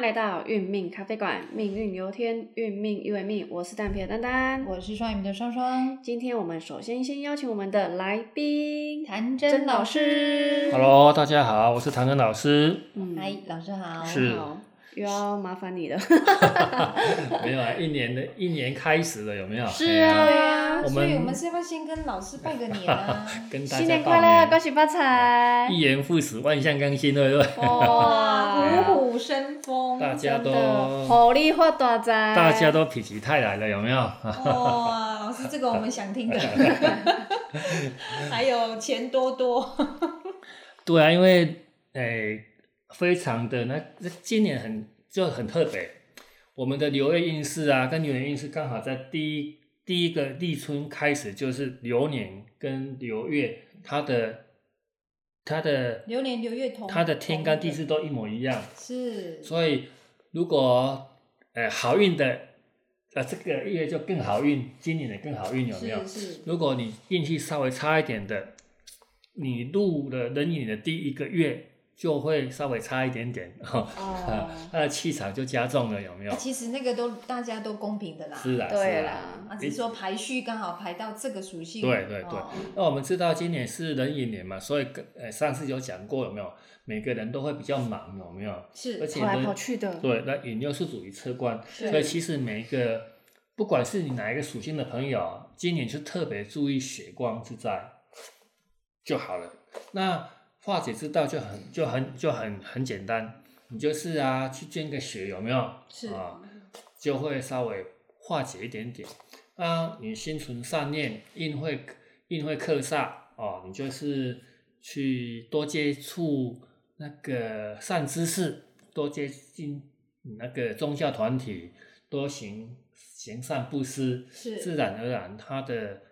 来到运命咖啡馆，命运由天，运命由命。我是蛋皮的丹丹，我是双鱼的双双。今天我们首先先邀请我们的来宾谭真老师。Hello，大家好，我是谭真老师。嗯，嗨，老师好。是好，又要麻烦你了。没有啊，一年的一年开始了，有没有？是啊对啊，我们所以我们是要不是先跟老师拜个年啊？跟大新年快乐，恭，喜发财！一言复始，万象更新，对不对？哇，虎虎生风，大家都真的，好利发大财！大家都否极泰来了，有没有？哇，老师这个我们想听的，还有钱多多，对啊，因为诶、非常的那这今年很就很特别，我们的流月运势啊，跟流年运势刚好在第一第一个立春开始，就是流年跟流月，它的它的流年流月同，它的天干地支都一模一样，是，所以如果呃好运的呃这个月就更好运，今年的更好运有没有？是是，如果你运气稍微差一点的，你入了壬寅的第一个月就会稍微差一点点，哈、哦，它的气场就加重了，有没有啊？其实那个都大家都公平的啦，是啊，对。啦，啊，只是说排序刚好排到这个属性，对对对哦那我们知道今年是壬寅年嘛，所以跟呃上次有讲过有没有？每个人都会比较忙，有没有？是而是，且跑来呢跑去的，对，那寅又是属于车官，所以其实每一个，不管是你哪一个属性的朋友，今年就特别注意血光之灾就好了。那化解之道就很就很就很很简单，你就是啊去捐个血有没有？是啊，就会稍微化解一点点。啊，你心存善念，印会印会克煞哦，你就是去多接触那个善知识，多接近那个宗教团体，多行行善布施，是自然而然他的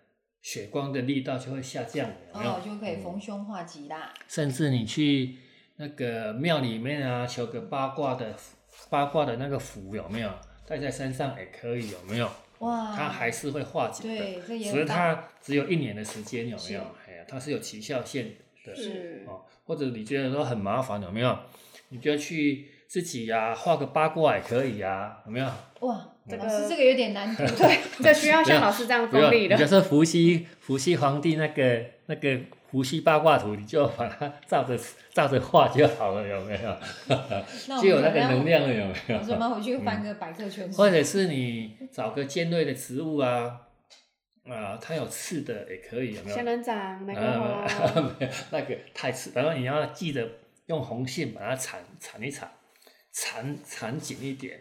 血光的力道就会下降，有没有？哦，就可以嗯逢凶化吉啦，甚至你去那个庙里面啊，求个八卦的八卦的那个符有没有？戴在身上也可以，有没有？哇，它还是会化解的，对，这也只是它只有一年的时间，有没有？哎呀，它是有期效限的是哦。或者你觉得说很麻烦，有没有？你就去自己呀、画个八卦也可以呀、有没有？哇，这个老师这个有点难度，对，这需要像老师这样功力的。你就是伏羲伏羲皇帝那个那个伏羲八卦图，你就把它照着照着画就好了，有没有？就有那个能量了，有没有我们回去翻个百科全书，或者是你找个尖锐的植物啊，啊，它有刺的也可以，有没有？仙人掌、玫瑰啊花，没 有那个太刺，然后你要记得用红线把它缠缠一缠，缠缠紧一点，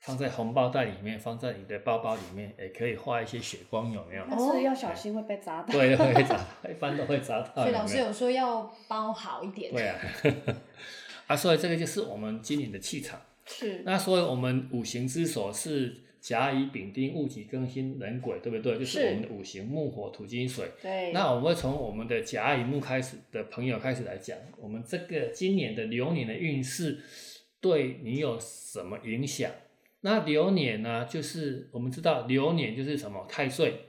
放在红包袋里面，放在你的包包里面，也可以画一些血光，有没有？但是要小心会被砸到。对，会 砸到，一般都会砸到。所以老师有说要包好一点，对啊，啊，所以这个就是我们今年的气场。是，那所以我们五行之首是甲乙丙丁戊己庚辛壬癸，对不对？就是是我们的五行木火土金水。对。那我们会从我们的甲乙木开始的朋友开始来讲，我们这个今年的流年的运势对你有什么影响？那流年呢，就是我们知道流年就是什么太岁，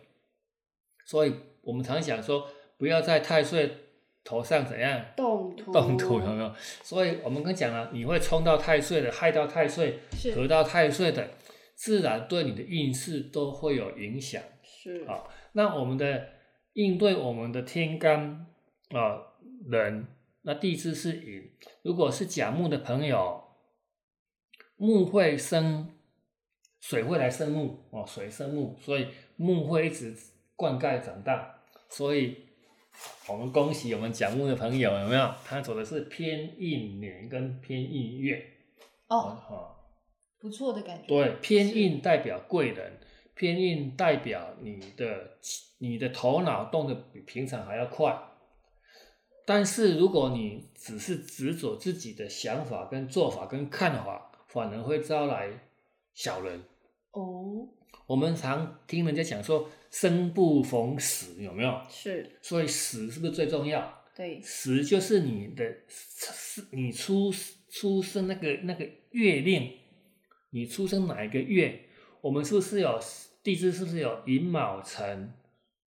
所以我们常想说不要在太岁头上怎样动土，动土，有没有？所以我们刚讲了，你会冲到太岁的，害到太岁，是合到太岁的，自然对你的运势都会有影响。是，好那我们的应对我们的天干啊人，那地支是寅。如果是甲木的朋友，木会生，水会来生木哦，水生木，所以木会一直灌溉长大。所以我们恭喜我们讲木的朋友，有没有？他走的是偏印年跟偏印月哦，哦不错的感觉，对，偏印代表贵人，偏印代表你的你的头脑动得比平常还要快。但是如果你只是执着自己的想法、跟做法、跟看法，反而会招来小人。哦，我们常听人家讲说“生不逢时”，有没有？是，所以时是不是最重要？对，时就是你的是你出出生那个那个月令，你出生哪一个月？我们是不是有地支？是不是有寅卯辰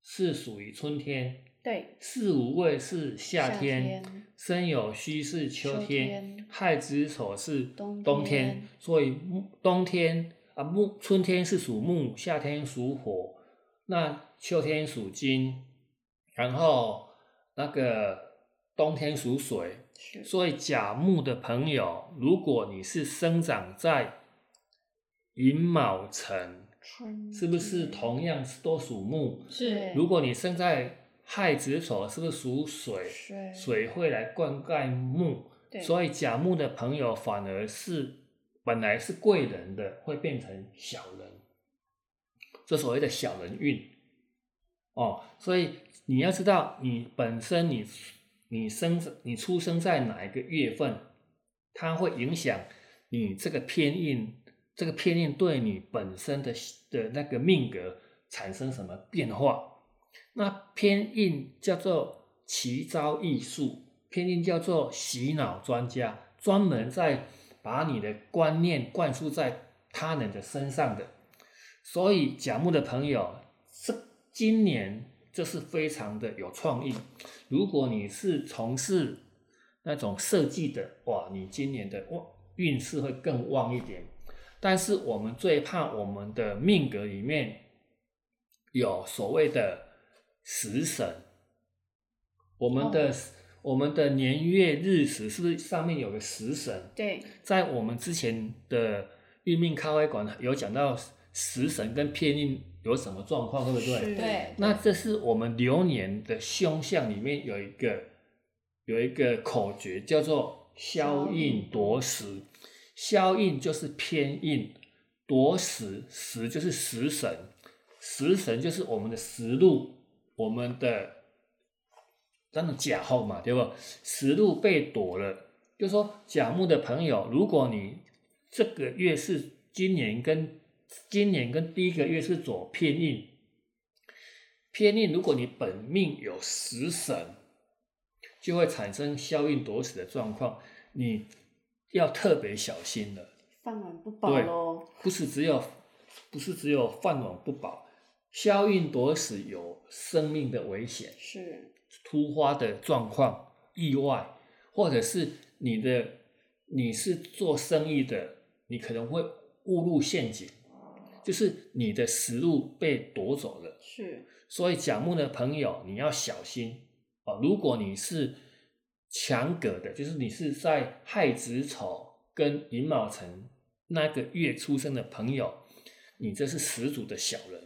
是属于春天？对，巳午未是夏夏天，天申酉戌是秋秋天，亥子丑是冬冬天。天，所以木冬天啊木春天是属木，夏天属火，那秋天属金，然后那个冬天属水，所以甲木的朋友，如果你是生长在寅卯辰，春是不是同样是都属木？是？如果你生在亥子丑，是不是属水？水水会来灌溉木，所以甲木的朋友反而是本来是贵人的，会变成小人，这所谓的小人运哦。所以你要知道，你本身你你生你出生在哪一个月份，它会影响你这个偏印，这个偏印对你本身的的那个命格产生什么变化。那偏印叫做奇招异术，偏印叫做洗脑专家，专门在把你的观念灌输在他人的身上的。所以甲木的朋友，这今年这是非常的有创意。如果你是从事那种设计的，哇，你今年的旺运势会更旺一点。但是我们最怕我们的命格里面有所谓的食神，我们的、我们的年月日时是不是上面有个食神？对。在我们之前的运命咖啡馆有讲到食神跟偏印有什么状况，对不对？对。那这是我们流年的凶相里面有一个有一个口诀叫做消印夺食，消印就是偏印，夺食食就是食神，食神就是我们的食禄，我们的那种甲后嘛，对不？食禄被夺了，就说甲木的朋友，如果你这个月是今年跟今年跟第一个月是走偏印，偏印如果你本命有食神，就会产生消印夺食的状况，你要特别小心了。饭碗不保对喽。不是只有不是只有饭碗不保，消印夺食有生命的危险。是突发的状况、意外，或者是你的你是做生意的，你可能会误入陷阱，就是你的食物被夺走了。是所以甲木的朋友，你要小心啊。如果你是强格的，就是你是在亥子丑跟寅卯辰那个月出生的朋友，你这是始祖的小人。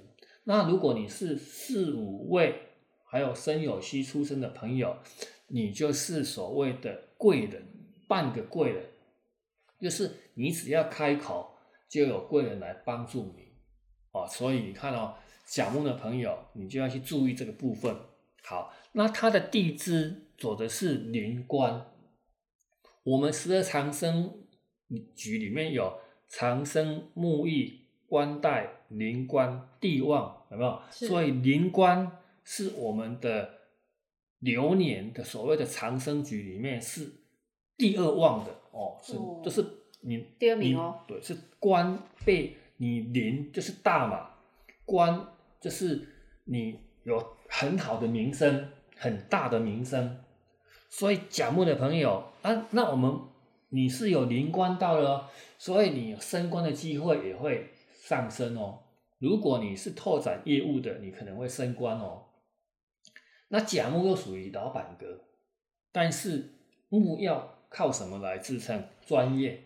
那如果你是四五位还有申酉戌出生的朋友，你就是所谓的贵人，半个贵人，就是你只要开口，就有贵人来帮助你哦。所以你看哦，甲木的朋友，你就要去注意这个部分。好，那他的地支走的是临官，我们十二长生局里面有长生、木易、官带、临官、地旺，有没有？所以灵官是我们的流年的所谓的长生局里面是第二旺的哦，是哦就是你第二名你哦对，是官被你临就是大嘛，官就是你有很好的名声，很大的名声，所以甲木的朋友啊，那我们你是有灵官到了哦，所以你升官的机会也会上升哦。如果你是拓展业务的，你可能会升官哦。那甲木又属于老板格，但是木要靠什么来支撑？专业。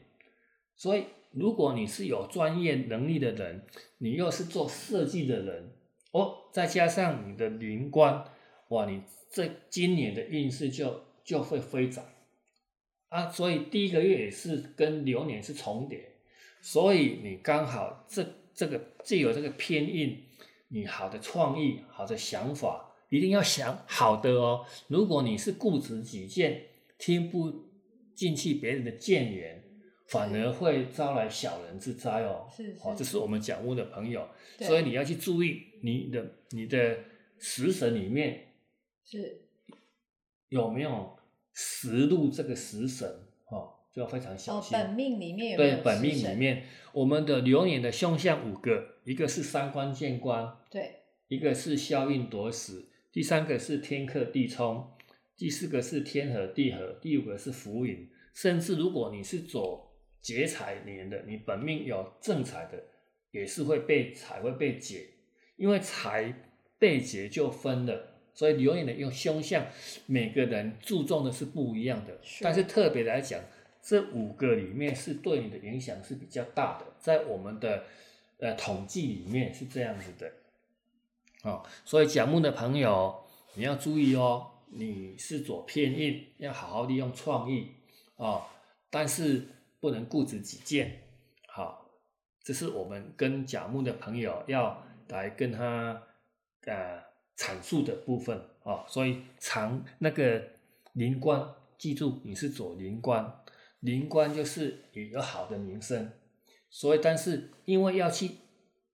所以，如果你是有专业能力的人，你又是做设计的人，哦，再加上你的灵官，哇，你这今年的运势就就会飞涨啊！所以第一个月也是跟流年是重叠，所以你刚好这这个既有这个偏印，你好的创意、好的想法，一定要想好的哦。如果你是固执己见，听不进去别人的谏言。反而会招来小人之灾哦。是哦，这是我们讲屋的朋友，对所以你要去注意你的你的食神里面是有没有食禄这个食神哦，就要非常小哦，心。本命里面有对，本命里面我们的流年的凶相五个，一个是三官见官，对一个是消印夺食，第三个是天克地冲，第四个是天合地合，第五个是浮云。甚至如果你是走劫财年的，你本命有正财的，也是会被财会被劫，因为财被劫就分了。所以流年的用凶相，每个人注重的是不一样的。是但是特别来讲，这五个里面是对你的影响是比较大的，在我们的呃统计里面是这样子的。哦，所以甲木的朋友你要注意哦，你是左偏印，要好好利用创意哦，但是不能固执己见。好，这是我们跟甲木的朋友要来跟他呃阐述的部分哦，所以常那个灵官，记住你是左灵官，灵官就是有一个好的名声，所以但是因为要去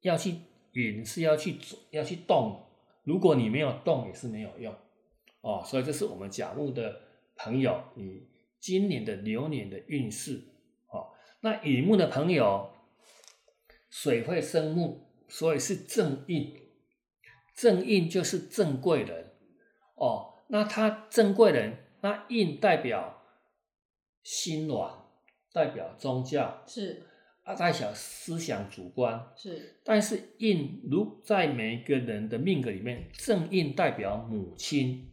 要去引是要去做要去动，如果你没有动也是没有用哦，所以这是我们甲木的朋友，你今年的流年的运势哦。那乙木的朋友，水会生木，所以是正印，正印就是正贵人哦。那他正贵人，那印代表心软，代表宗教，是啊，代表思想主观。是但是印如在每一个人的命格里面，正印代表母亲，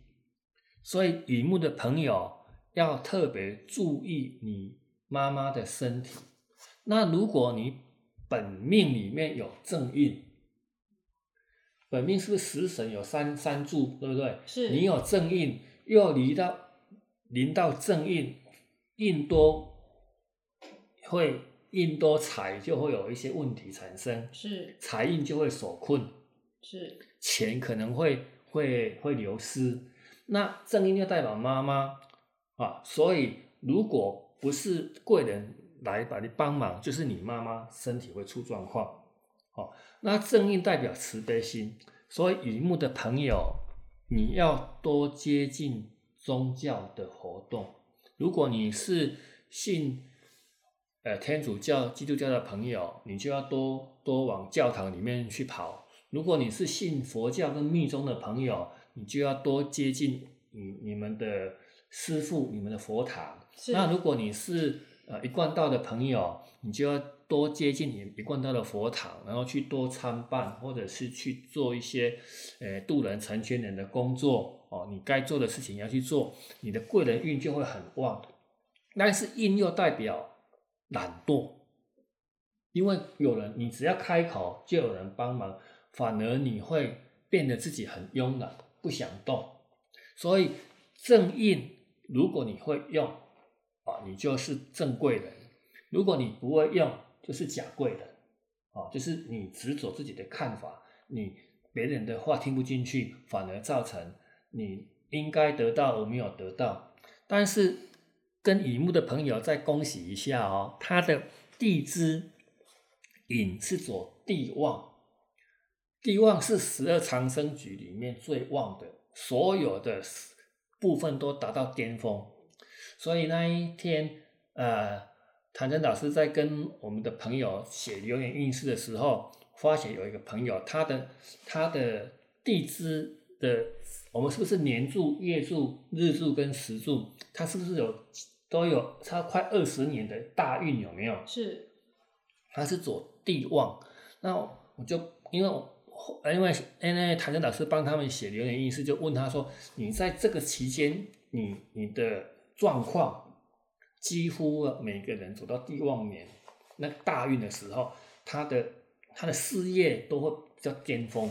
所以乙木的朋友要特别注意你妈妈的身体。那如果你本命里面有正印，本命是不是食神有三三柱，对不对？是你有正印，又离到临到正印，印多会印多财就会有一些问题产生，是财印就会所困，是钱可能会会会流失。那正印就代表妈妈啊，所以如果不是贵人来把你帮忙，就是你妈妈身体会出状况。哦，那正印代表慈悲心，所以乙木的朋友，你要多接近宗教的活动。如果你是信呃天主教、基督教的朋友，你就要多多往教堂里面去跑。如果你是信佛教跟密宗的朋友，你就要多接近你你们的师父、你们的佛堂。那如果你是呃一贯道的朋友，你就要多接近你一贯道的佛堂，然后去多参拜，或者是去做一些呃渡人成全人的工作哦。你该做的事情要去做，你的贵人运就会很旺。但是印又代表懒惰，因为有人你只要开口就有人帮忙，反而你会变得自己很慵懒，不想动。所以正印，如果你会用啊，你就是正贵人；如果你不会用，就是假贵的。啊，就是你只走自己的看法，你别人的话听不进去，反而造成你应该得到而没有得到。但是跟乙木的朋友再恭喜一下哦，他的地支寅是走地旺，地旺是十二长生局里面最旺的，所有的部分都达到巅峰。所以那一天，呃，谭真老师在跟我们的朋友写流年运势的时候，发现有一个朋友，他的他的地支的，我们是不是年柱、月柱、日柱跟时柱，他是不是有都有差快二十年的大运有没有？是他是走地旺，那我就因为因为因为谭真老师帮他们写流年运势，就问他说：“你在这个期间，你你的状况几乎每个人走到地旺年那大运的时候，他的他的事业都会比较巅峰，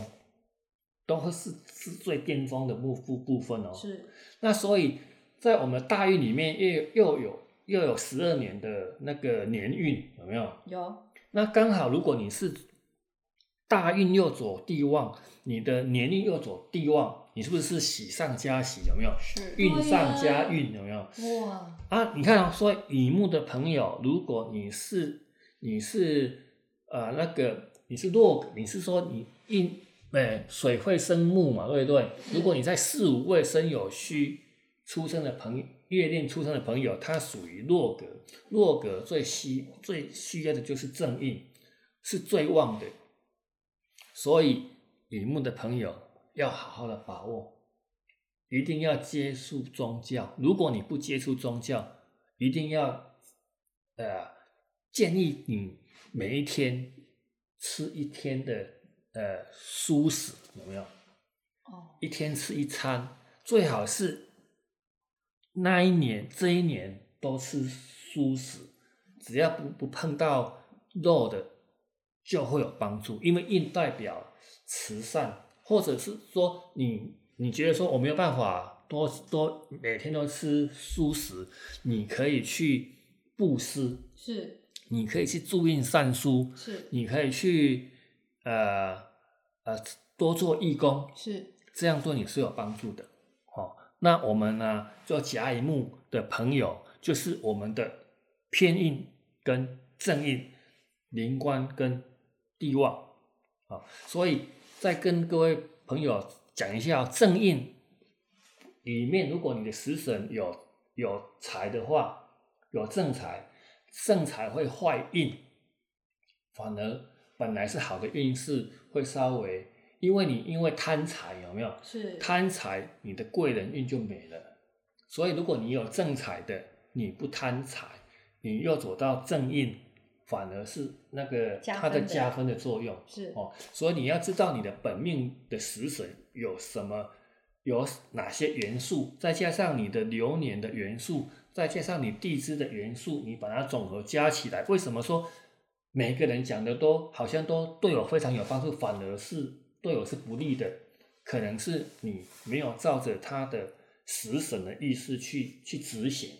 都会是是最巅峰的部部部分哦。是那所以在我们的大运里面又又有又有十二年的那个年运，有没有？有那刚好，如果你是大运又走地旺，你的年运又走地旺，你是不是喜上加喜？有没有？是运上加运，有没有？哇啊，你看、哦，说乙木的朋友，如果你是你是呃那个你是弱，你是说你印哎水会生木嘛，对不对？如果你在四五位生有虚出生的朋友，月令出生的朋友，他属于弱格，弱格最需最需要的就是正印，是最旺的。所以乙木的朋友要好好的把握一定要接触宗教。如果你不接触宗教，一定要呃建议你每一天吃一天的呃素食，有没有？哦，一天吃一餐，最好是那一年这一年都吃素食，只要不不碰到肉的，就会有帮助，因为印代表慈善，或者是说你你觉得说我没有办法多多每天都吃素食，你可以去布施，是你可以去助印善书，是你可以去呃呃多做义工，是，这样对你是有帮助的。哦，那我们呢，做甲乙木的朋友，就是我们的偏印跟正印、灵官跟地旺啊、所以再跟各位朋友讲一下，正印里面，如果你的食神有有财的话，有正财，正财会坏印，反而本来是好的运势会稍微，因为你因为贪财有没有？是贪财，你的贵人运就没了。所以如果你有正财的，你不贪财，你又走到正印，反而是那个它的加分的作用。是哦，所以你要知道你的本命的食神有什么，有哪些元素，再加上你的流年的元素，再加上你地支的元素，你把它总和加起来，为什么说每个人讲的都好像都对我非常有帮助，反而是对我是不利的？可能是你没有照着他的食神的意思去去执行，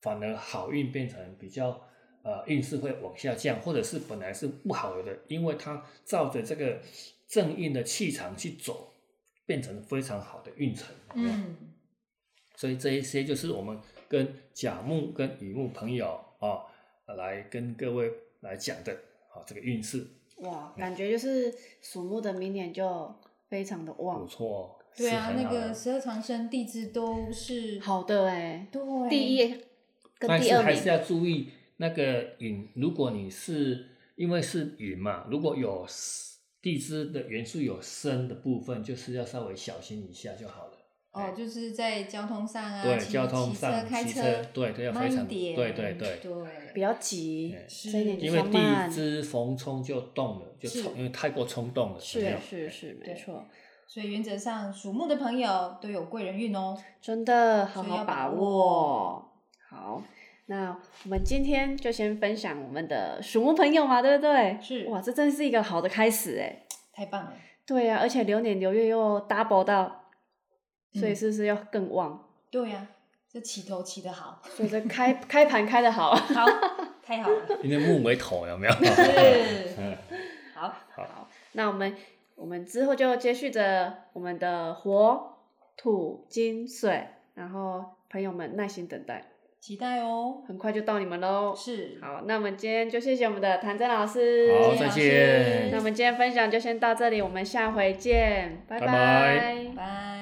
反而好运变成比较呃运势会往下降，或者是本来是不好的，因为它照着这个正印的气场去走，变成非常好的运程。嗯，所以这一些就是我们跟甲木跟乙木朋友啊、来跟各位来讲的啊这个运势哇，感觉就是属木的明年就非常的旺不旺，错哦。对啊，那个十二长生地支都是好的哎，对第一跟第二名是还是要注意那个寅，如果你是因为是寅嘛，如果有地支的元素有生的部分，就是要稍微小心一下就好了。哦，就是在交通上啊，对，交通骑车上开骑车，对，都要非常慢一点，对对对。对，比较急是因为地，支逢冲就动了，就是冲，因为太过冲动了。有没有是是是，没错，所以原则上属木的朋友都有贵人运哦。真的好好把握握。好，那我们今天就先分享我们的鼠木朋友嘛，对不对？是哇，这真是一个好的开始哎。太棒了，对呀、而且流年流月又 double 到，所以嗯是不是要更旺？对呀、这起头起得好，所以这开 开盘开的好。好，太好了，今天木为头有没有？是，嗯，好，好，那我们我们之后就接续着我们的火、土、金、水，然后朋友们耐心等待，期待哦。很快就到你们喽。是，好，那我们今天就谢谢我们的谭真老师。好，再见那我。们今天分享就先到这里，我们下回见，拜拜拜拜。